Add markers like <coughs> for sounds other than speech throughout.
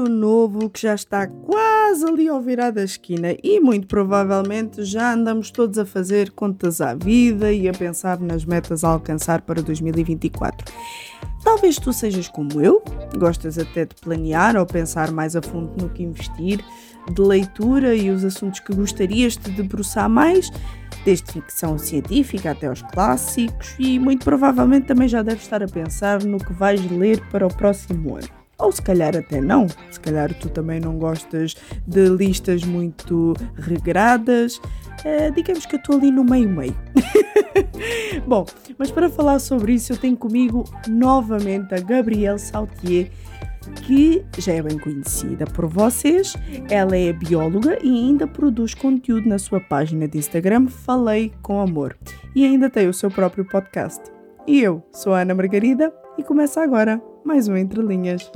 ano novo que já está quase ali ao virar da esquina e muito provavelmente já andamos todos a fazer contas à vida e a pensar nas metas a alcançar para 2024. Talvez tu sejas como eu, gostas até de planear ou pensar mais a fundo no que investir, de leitura e os assuntos que gostarias de debruçar mais, desde ficção científica até aos clássicos, e muito provavelmente também já deves estar a pensar no que vais ler para o próximo ano. Ou se calhar até não, se calhar tu também não gostas de listas muito regradas. Uh, digamos que eu estou ali no meio-meio. <laughs> Bom, mas para falar sobre isso, eu tenho comigo novamente a Gabrielle Saltier, que já é bem conhecida por vocês. Ela é bióloga e ainda produz conteúdo na sua página de Instagram Falei com Amor e ainda tem o seu próprio podcast. E eu sou a Ana Margarida e começa agora mais um Entre Linhas.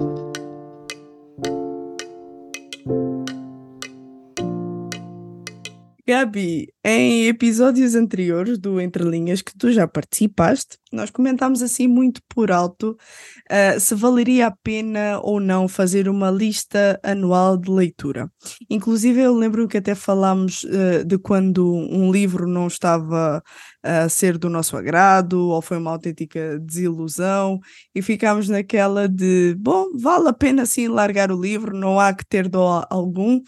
Gabi, em episódios anteriores do Entre Linhas que tu já participaste, nós comentámos assim muito por alto uh, se valeria a pena ou não fazer uma lista anual de leitura. Inclusive, eu lembro que até falámos uh, de quando um livro não estava a ser do nosso agrado ou foi uma autêntica desilusão e ficámos naquela de, bom, vale a pena sim largar o livro, não há que ter dó algum.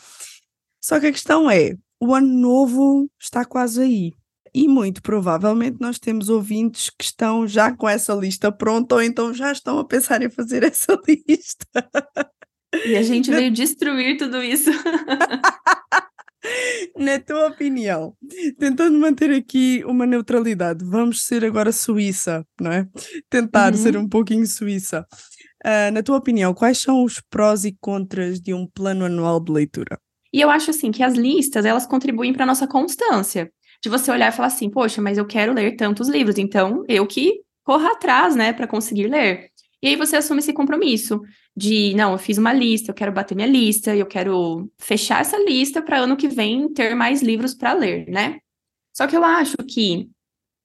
Só que a questão é, o ano novo está quase aí. E muito provavelmente nós temos ouvintes que estão já com essa lista pronta ou então já estão a pensar em fazer essa <laughs> lista. E a gente veio destruir tudo isso. <laughs> Na tua opinião, tentando manter aqui uma neutralidade, vamos ser agora Suíça, não é? Tentar uhum. ser um pouquinho Suíça. Uh, na tua opinião, quais são os prós e contras de um plano anual de leitura? E eu acho assim que as listas, elas contribuem para nossa constância. De você olhar e falar assim, poxa, mas eu quero ler tantos livros, então eu que corra atrás, né, para conseguir ler. E aí você assume esse compromisso de, não, eu fiz uma lista, eu quero bater minha lista, eu quero fechar essa lista para ano que vem ter mais livros para ler, né? Só que eu acho que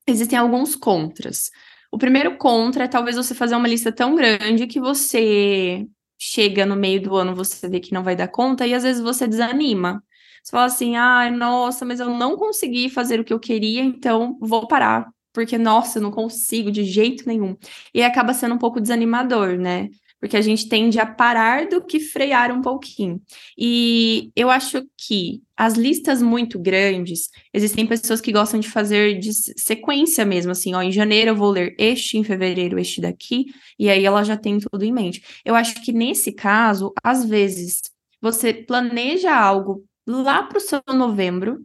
existem alguns contras. O primeiro contra é talvez você fazer uma lista tão grande que você chega no meio do ano, você vê que não vai dar conta, e às vezes você desanima. Você fala assim, ah, nossa, mas eu não consegui fazer o que eu queria, então vou parar, porque, nossa, eu não consigo de jeito nenhum. E acaba sendo um pouco desanimador, né? Porque a gente tende a parar do que frear um pouquinho. E eu acho que as listas muito grandes, existem pessoas que gostam de fazer de sequência mesmo, assim, ó, em janeiro eu vou ler este, em fevereiro este daqui, e aí ela já tem tudo em mente. Eu acho que nesse caso, às vezes, você planeja algo lá para o seu novembro,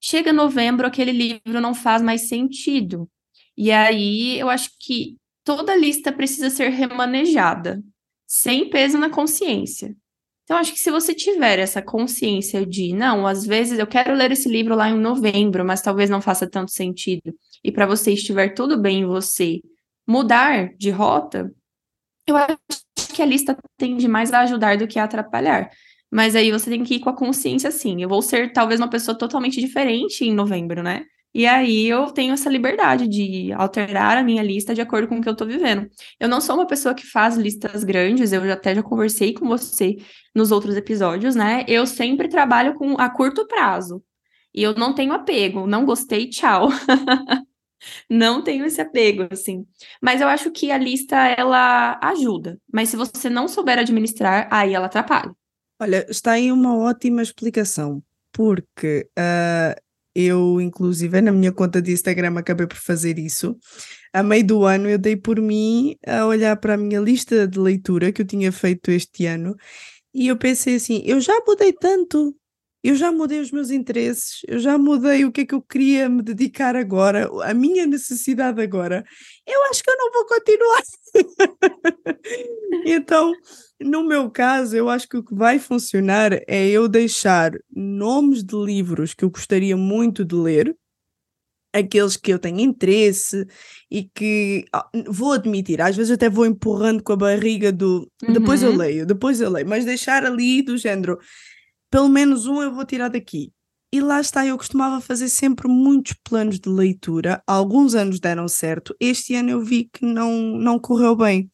chega novembro, aquele livro não faz mais sentido. E aí eu acho que toda lista precisa ser remanejada sem peso na consciência. Então, acho que se você tiver essa consciência de, não, às vezes eu quero ler esse livro lá em novembro, mas talvez não faça tanto sentido, e para você estiver tudo bem em você mudar de rota, eu acho que a lista tende mais a ajudar do que a atrapalhar. Mas aí você tem que ir com a consciência assim, eu vou ser talvez uma pessoa totalmente diferente em novembro, né? E aí eu tenho essa liberdade de alterar a minha lista de acordo com o que eu estou vivendo. Eu não sou uma pessoa que faz listas grandes, eu até já conversei com você nos outros episódios, né? Eu sempre trabalho com a curto prazo. E eu não tenho apego, não gostei, tchau. <laughs> não tenho esse apego, assim. Mas eu acho que a lista, ela ajuda. Mas se você não souber administrar, aí ela atrapalha. Olha, está aí uma ótima explicação, porque uh, eu, inclusive, na minha conta de Instagram acabei por fazer isso. A meio do ano eu dei por mim a olhar para a minha lista de leitura que eu tinha feito este ano e eu pensei assim: eu já mudei tanto, eu já mudei os meus interesses, eu já mudei o que é que eu queria me dedicar agora, a minha necessidade agora. Eu acho que eu não vou continuar. <laughs> então no meu caso, eu acho que o que vai funcionar é eu deixar nomes de livros que eu gostaria muito de ler, aqueles que eu tenho interesse e que ah, vou admitir, às vezes até vou empurrando com a barriga do uhum. depois eu uhum. leio, depois eu leio, mas deixar ali do género, pelo menos um eu vou tirar daqui. E lá está, eu costumava fazer sempre muitos planos de leitura. Alguns anos deram certo. Este ano eu vi que não, não correu bem.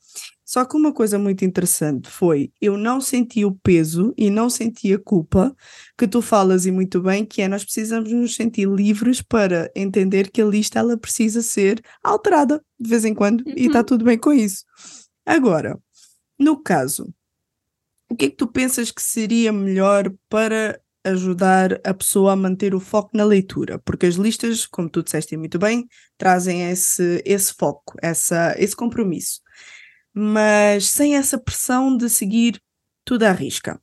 Só que uma coisa muito interessante foi eu não senti o peso e não senti a culpa que tu falas e muito bem, que é nós precisamos nos sentir livres para entender que a lista ela precisa ser alterada de vez em quando uhum. e está tudo bem com isso. Agora, no caso, o que é que tu pensas que seria melhor para ajudar a pessoa a manter o foco na leitura? Porque as listas, como tu disseste muito bem, trazem esse, esse foco, essa, esse compromisso mas sem essa pressão de seguir tudo à risca?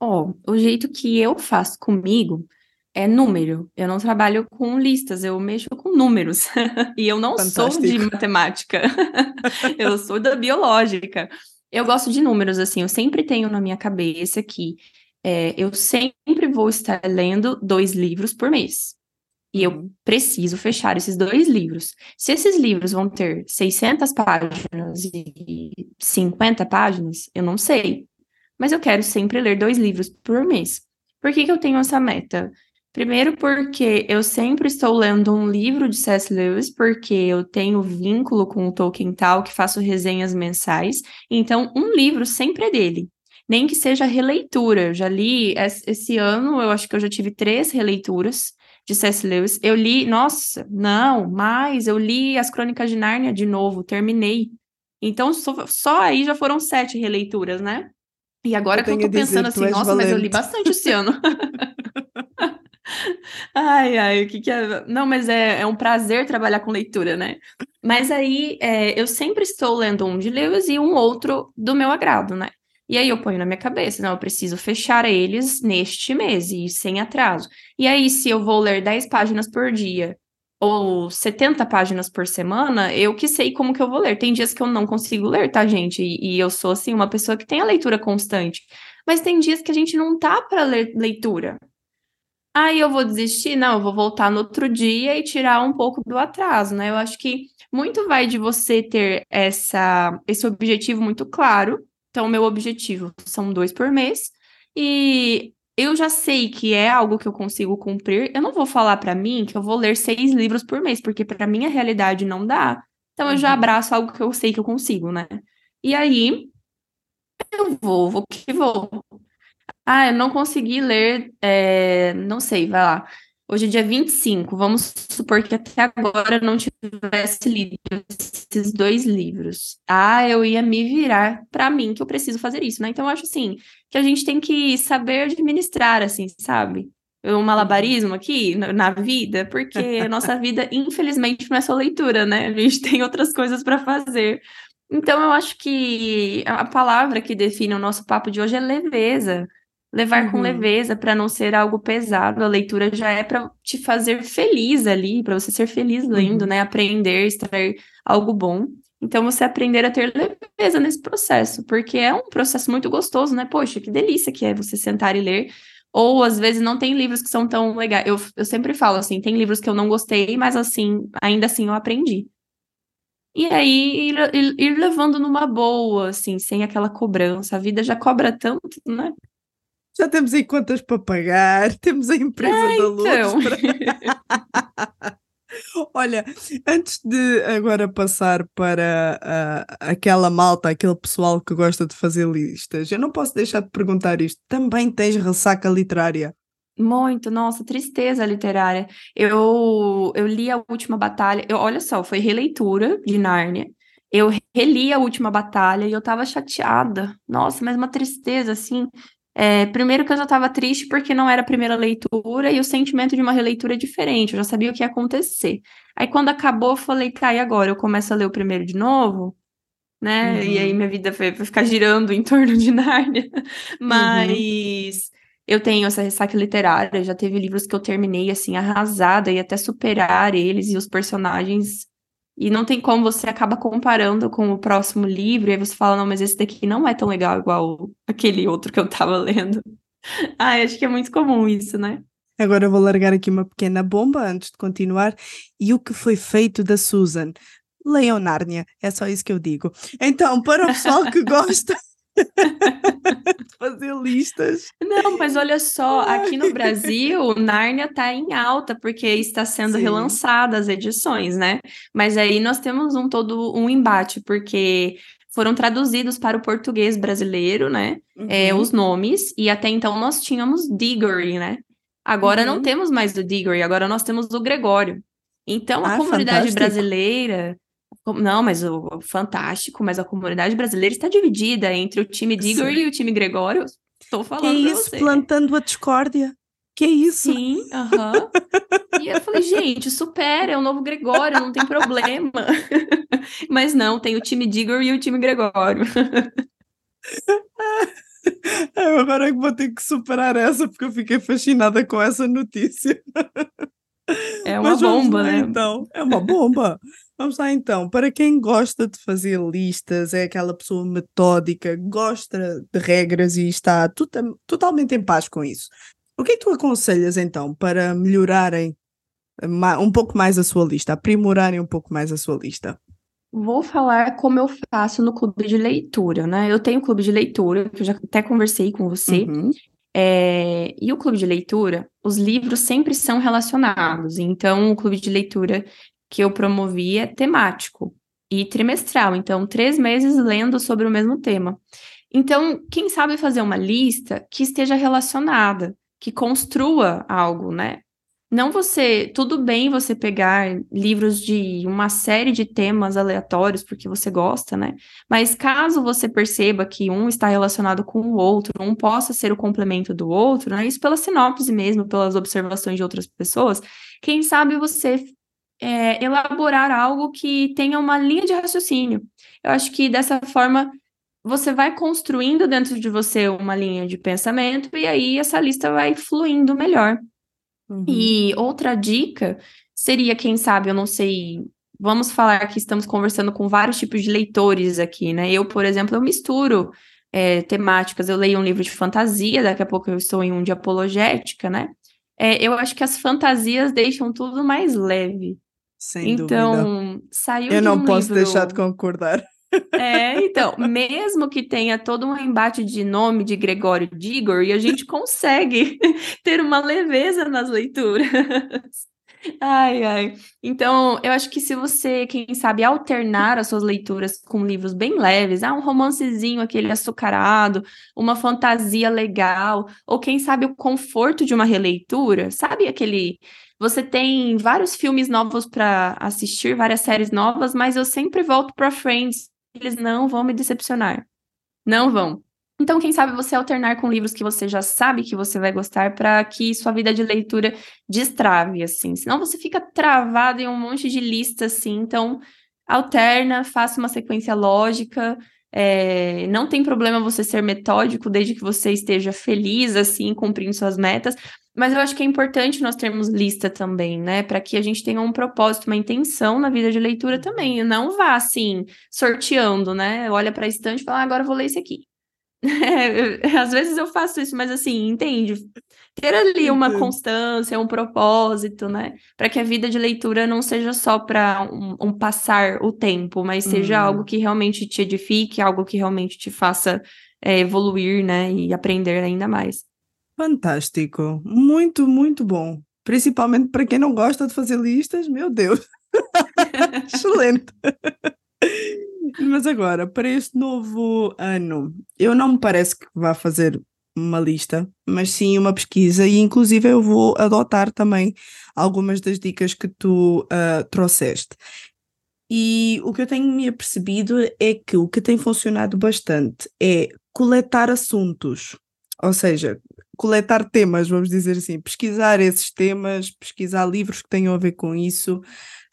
Oh, o jeito que eu faço comigo é número. Eu não trabalho com listas, eu mexo com números. <laughs> e eu não Fantástico. sou de matemática. <laughs> eu sou da biológica. Eu gosto de números, assim, eu sempre tenho na minha cabeça que é, eu sempre vou estar lendo dois livros por mês. E eu uhum. preciso fechar esses dois livros. Se esses livros vão ter 600 páginas e 50 páginas, eu não sei. Mas eu quero sempre ler dois livros por mês. Por que, que eu tenho essa meta? Primeiro, porque eu sempre estou lendo um livro de C.S. Lewis, porque eu tenho vínculo com o Tolkien tal, que faço resenhas mensais. Então, um livro sempre é dele. Nem que seja releitura. Eu já li esse ano, eu acho que eu já tive três releituras de C.S. Lewis. Eu li, nossa, não, mas eu li as Crônicas de Nárnia de novo, terminei. Então, só, só aí já foram sete releituras, né? E agora eu que eu tô pensando assim, nossa, valente. mas eu li bastante esse ano. <laughs> ai, ai, o que que é? Não, mas é, é um prazer trabalhar com leitura, né? Mas aí, é, eu sempre estou lendo um de Lewis e um outro do meu agrado, né? E aí eu ponho na minha cabeça, não, eu preciso fechar eles neste mês e sem atraso. E aí, se eu vou ler 10 páginas por dia ou 70 páginas por semana, eu que sei como que eu vou ler. Tem dias que eu não consigo ler, tá, gente? E, e eu sou, assim, uma pessoa que tem a leitura constante. Mas tem dias que a gente não tá para ler leitura. Aí eu vou desistir? Não, eu vou voltar no outro dia e tirar um pouco do atraso, né? Eu acho que muito vai de você ter essa, esse objetivo muito claro então, meu objetivo são dois por mês. E eu já sei que é algo que eu consigo cumprir. Eu não vou falar para mim que eu vou ler seis livros por mês, porque para minha realidade não dá. Então, eu já uhum. abraço algo que eu sei que eu consigo, né? E aí, eu vou, vou que vou. Ah, eu não consegui ler, é, não sei, vai lá. Hoje é dia 25, vamos supor que até agora não tivesse lido esses dois livros. Ah, eu ia me virar para mim que eu preciso fazer isso, né? Então eu acho assim, que a gente tem que saber administrar assim, sabe? Um malabarismo aqui na, vida, porque a nossa <laughs> vida, infelizmente, não é só leitura, né? A gente tem outras coisas para fazer. Então eu acho que a palavra que define o nosso papo de hoje é leveza levar uhum. com leveza para não ser algo pesado. A leitura já é para te fazer feliz ali, para você ser feliz lendo, uhum. né? Aprender, extrair algo bom. Então, você aprender a ter leveza nesse processo, porque é um processo muito gostoso, né? Poxa, que delícia que é você sentar e ler. Ou, às vezes, não tem livros que são tão legais. Eu, eu sempre falo assim, tem livros que eu não gostei, mas, assim, ainda assim eu aprendi. E aí, ir, ir, ir levando numa boa, assim, sem aquela cobrança. A vida já cobra tanto, né? Já temos aí contas para pagar, <laughs> temos a empresa é, da luz. Então. <laughs> Para... Olha, antes de agora passar para uh, aquela malta, aquele pessoal que gosta de fazer listas, eu não posso deixar de perguntar isto. Também tens ressaca literária? Muito, nossa, tristeza literária. Eu, eu li a última batalha. Eu, olha só, foi releitura de Nárnia. Eu reli a última batalha e eu tava chateada. Nossa, mas uma tristeza, assim. É, primeiro que eu já estava triste porque não era a primeira leitura e o sentimento de uma releitura é diferente, eu já sabia o que ia acontecer. Aí quando acabou, eu falei, tá, e agora? Eu começo a ler o primeiro de novo? Né? Uhum. E aí uhum. minha vida foi, foi, ficar girando em torno de <laughs> Nárnia. Uhum. Mas uhum. eu tenho essa ressaca literária, já teve livros que eu terminei assim, arrasada e até superar eles e os personagens e não tem como você acaba comparando com o próximo livro, e aí você fala, não, mas esse daqui não é tão legal igual aquele outro que eu tava <laughs> lendo. ah, acho que é muito comum isso, né? Agora eu vou largar aqui uma pequena bomba antes de continuar. E o que foi feito da Susan? Leonárnia, é só isso que eu digo. Então, para o pessoal que <laughs> gosta fazer listas. Não, mas olha só, aqui no Brasil, Nárnia está em alta, porque está sendo Sim. relançada as edições, né? Mas aí nós temos um todo um embate, porque foram traduzidos para o português brasileiro, né? É, uhum. É, os nomes, e até então nós tínhamos Diggory, né? Agora uhum. não temos mais o Diggory, agora nós temos o Gregório. Então a ah, comunidade fantástico. brasileira. Não, mas o fantástico, mas a comunidade brasileira está dividida entre o time Diggory Sim. e o time Gregório. Estou falando. Que isso, plantando a discórdia. Que isso? Sim, aham. Uhum. e eu falei, gente, supera, é o novo Gregório, não tem problema. <laughs> Mas não, tem o time Digor e o time Gregório. <laughs> Eu agora vou ter que superar essa, porque eu fiquei fascinada com essa notícia. É uma bomba, lá, né? Então, é uma bomba. Vamos lá então. Para quem gosta de fazer listas, é aquela pessoa metódica, gosta de regras e está totalmente em paz com isso. O que é que tu aconselhas então para melhorarem um pouco mais a sua lista, aprimorarem um pouco mais a sua lista? Vou falar como eu faço no clube de leitura, né? Eu tenho um clube de leitura, que eu já até conversei com você. Uhum. É, e o clube de leitura, os livros sempre são relacionados. Então, o clube de leitura que eu promovi é temático e trimestral. Então, três meses lendo sobre o mesmo tema. Então, quem sabe fazer uma lista que esteja relacionada que construa algo, né? Não você, tudo bem você pegar livros de uma série de temas aleatórios porque você gosta, né? Mas caso você perceba que um está relacionado com o outro, um possa ser o complemento do outro, né? Isso pela sinopse mesmo, pelas observações de outras pessoas, quem sabe você é, elaborar algo que tenha uma linha de raciocínio. Eu acho que dessa forma você vai construindo dentro de você uma linha de pensamento e aí essa lista vai fluindo melhor. Uhum. E outra dica seria, quem sabe, eu não sei, vamos falar que estamos conversando com vários tipos de leitores aqui, né? Eu, por exemplo, eu misturo é, temáticas, eu leio um livro de fantasia, daqui a pouco eu estou em um de apologética, né? É, eu acho que as fantasias deixam tudo mais leve. Sem então, dúvida. saiu Eu não um posso livro... deixar de concordar. É, então, mesmo que tenha todo um embate de nome de Gregório Digor, e a gente consegue <laughs> ter uma leveza nas leituras. Ai, ai. Então, eu acho que se você, quem sabe, alternar as suas leituras com livros bem leves, ah, um romancezinho, aquele açucarado, uma fantasia legal, ou quem sabe o conforto de uma releitura, sabe aquele. Você tem vários filmes novos para assistir, várias séries novas, mas eu sempre volto para Friends eles não vão me decepcionar. Não vão. Então, quem sabe você alternar com livros que você já sabe que você vai gostar para que sua vida de leitura destrave, assim. Senão você fica travado em um monte de lista, assim. Então, alterna, faça uma sequência lógica. É, não tem problema você ser metódico desde que você esteja feliz, assim, cumprindo suas metas. Mas eu acho que é importante nós termos lista também, né? Para que a gente tenha um propósito, uma intenção na vida de leitura também. E não vá assim, sorteando, né? Olha para a estante e fala, ah, agora vou ler esse aqui. <laughs> Às vezes eu faço isso, mas assim, entende? Ter ali uma constância, um propósito, né? Para que a vida de leitura não seja só para um, um, passar o tempo, mas seja algo uhum. que realmente te edifique, algo que realmente te faça é, evoluir, né? E aprender ainda mais. Fantástico, muito, muito bom. Principalmente para quem não gosta de fazer listas, meu Deus. <laughs> Excelente. Mas agora, para este novo ano, eu não me parece que vá fazer uma lista, mas sim uma pesquisa, e inclusive eu vou adotar também algumas das dicas que tu uh, trouxeste. E o que eu tenho me apercebido é que o que tem funcionado bastante é coletar assuntos, ou seja, coletar temas, vamos dizer assim, pesquisar esses temas, pesquisar livros que tenham a ver com isso,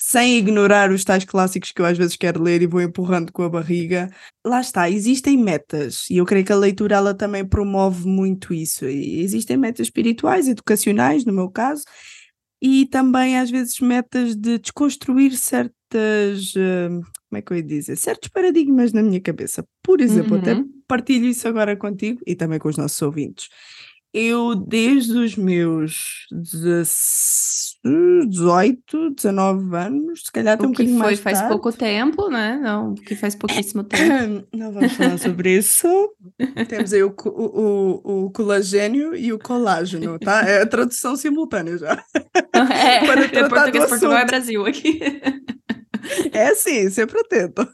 sem ignorar os tais clássicos que eu às vezes quero ler e vou empurrando com a barriga. Lá está, existem metas e eu creio que a leitura ela também promove muito isso. E existem metas espirituais, educacionais, no meu caso, e também às vezes metas de desconstruir certas, uh, como é que eu ia dizer, certos paradigmas na minha cabeça. Por exemplo, uhum. até partilho isso agora contigo e também com os nossos ouvintes Eu, desde os meus 18, 19 anos, se calhar tem um bocadinho foi mais faz tarde. pouco tempo, né? Não, que faz pouquíssimo <coughs> tempo. Não vamos falar sobre isso. <laughs> Temos aí o, o, o, colagênio e o colágeno, tá? É a tradução simultânea já. <laughs> É, <laughs> Para é português, Portugal é. Brasil aqui. É assim, sempre atento.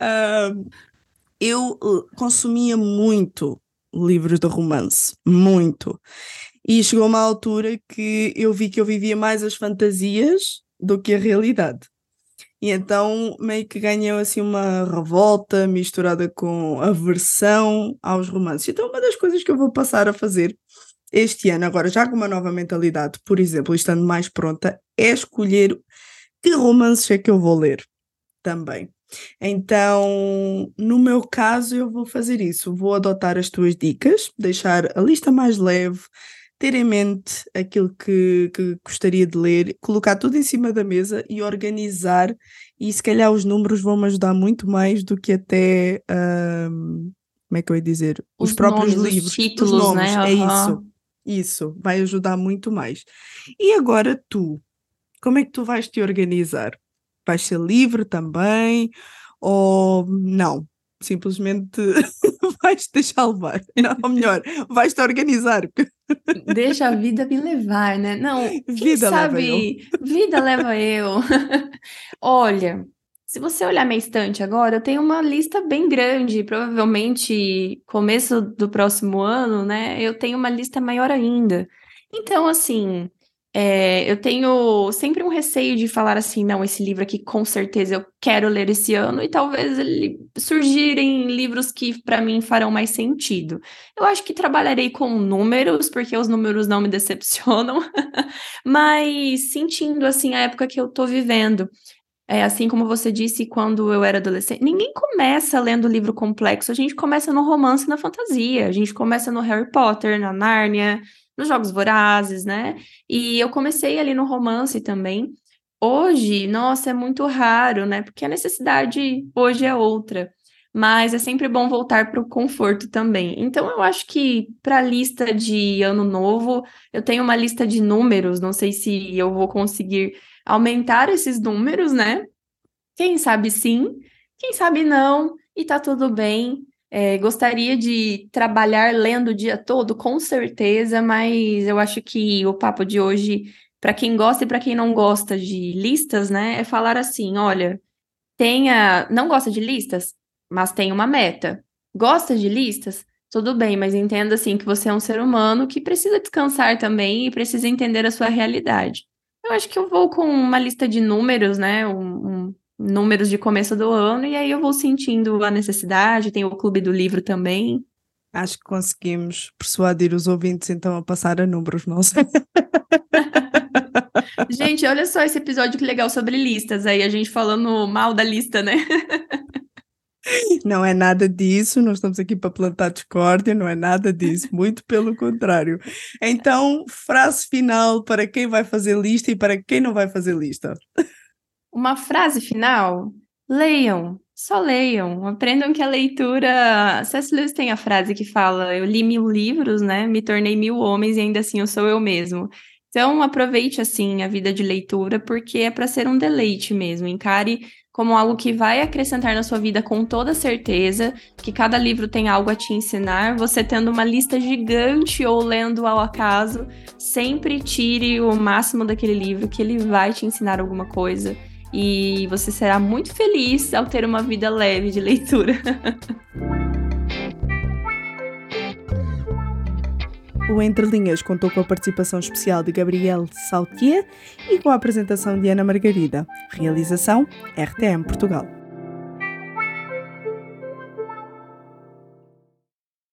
Ah, eu uh, consumia muito livros de romance, muito. E chegou uma altura que eu vi que eu vivia mais as fantasias do que a realidade. E então meio que ganhou assim uma revolta misturada com aversão aos romances. Então uma das coisas que eu vou passar a fazer este ano, agora já com uma nova mentalidade, por exemplo, estando mais pronta, é escolher que romances é que eu vou ler também. Então, no meu caso, eu vou fazer isso. Vou adotar as tuas dicas, deixar a lista mais leve, ter em mente aquilo que, que gostaria de ler, colocar tudo em cima da mesa e organizar. E se calhar os números vão me ajudar muito mais do que até. ahm, como é que eu ia dizer? Os, Os próprios nomes, os livros. títulos, os nomes, né? é Aham. isso. Isso, vai ajudar muito mais. E agora tu, como é que tu vais te organizar? Vais ser livre também? Ou não? Simplesmente <laughs> vais te deixar levar? <laughs> Não, ou melhor, vais te organizar. Deixa a vida me levar, né? Não, Vida leva sabe, vida leva eu. <laughs> Olha, se você olhar minha estante agora, eu tenho uma lista bem grande. Provavelmente, começo do próximo ano, né? Eu tenho uma lista maior ainda. Então, assim, é, eu tenho sempre um receio de falar assim, não, esse livro aqui com certeza eu quero ler esse ano, e talvez ele surgirem livros que para mim farão mais sentido. Eu acho que trabalharei com números, porque os números não me <laughs> decepcionam, mas sentindo assim a época que eu tô vivendo. É, assim como você disse, quando eu era adolescente, ninguém começa lendo livro complexo, a gente começa no romance na fantasia, a gente começa no Harry Potter, na Nárnia, nos Jogos Vorazes, né? E eu comecei ali no romance também. Hoje, nossa, é muito raro, né? Porque a necessidade hoje é outra. Mas é sempre bom voltar para o conforto também. Então, eu acho que para a lista de ano novo, eu tenho uma lista de números, não sei se eu vou conseguir aumentar esses números, né? Quem sabe sim, quem sabe não, e tá tudo bem. É, gostaria de trabalhar lendo o dia todo, com certeza, mas eu acho que o papo de hoje, para quem gosta e para quem não gosta de listas, né, é falar assim: olha, tenha. Não gosta de listas, mas tem uma meta. Gosta de listas? Tudo bem, mas entenda assim que você é um ser humano que precisa descansar também e precisa entender a sua realidade. Eu acho que eu vou com uma lista de números, né? Um, um- números de começo do ano, e aí eu vou sentindo a necessidade. Tem o Clube do Livro também. Acho que conseguimos persuadir os ouvintes então a passar a números, não sei. <laughs> Gente, olha só esse episódio que legal sobre listas aí, a gente falando mal da lista, né? <laughs> Não é nada disso, não estamos aqui para plantar discórdia, não é nada disso, muito pelo contrário. Então, frase final para quem vai fazer lista e para quem não vai fazer lista. Uma frase final: leiam, só leiam, aprendam que a leitura. C.S. Lewis tem a frase que fala: Eu li mil livros, né? Me tornei mil homens e ainda assim eu sou eu mesmo. Então, aproveite assim a vida de leitura, porque é para ser um deleite mesmo. Encare como algo que vai acrescentar na sua vida com toda certeza, que cada livro tem algo a te ensinar. Você tendo uma lista gigante ou lendo ao acaso, sempre tire o máximo daquele livro, que ele vai te ensinar alguma coisa e você será muito feliz ao ter uma vida leve de leitura. O Entre Linhas contou com a participação especial de Gabriel Saltier e com a apresentação de Ana Margarida. Realização RTM Portugal.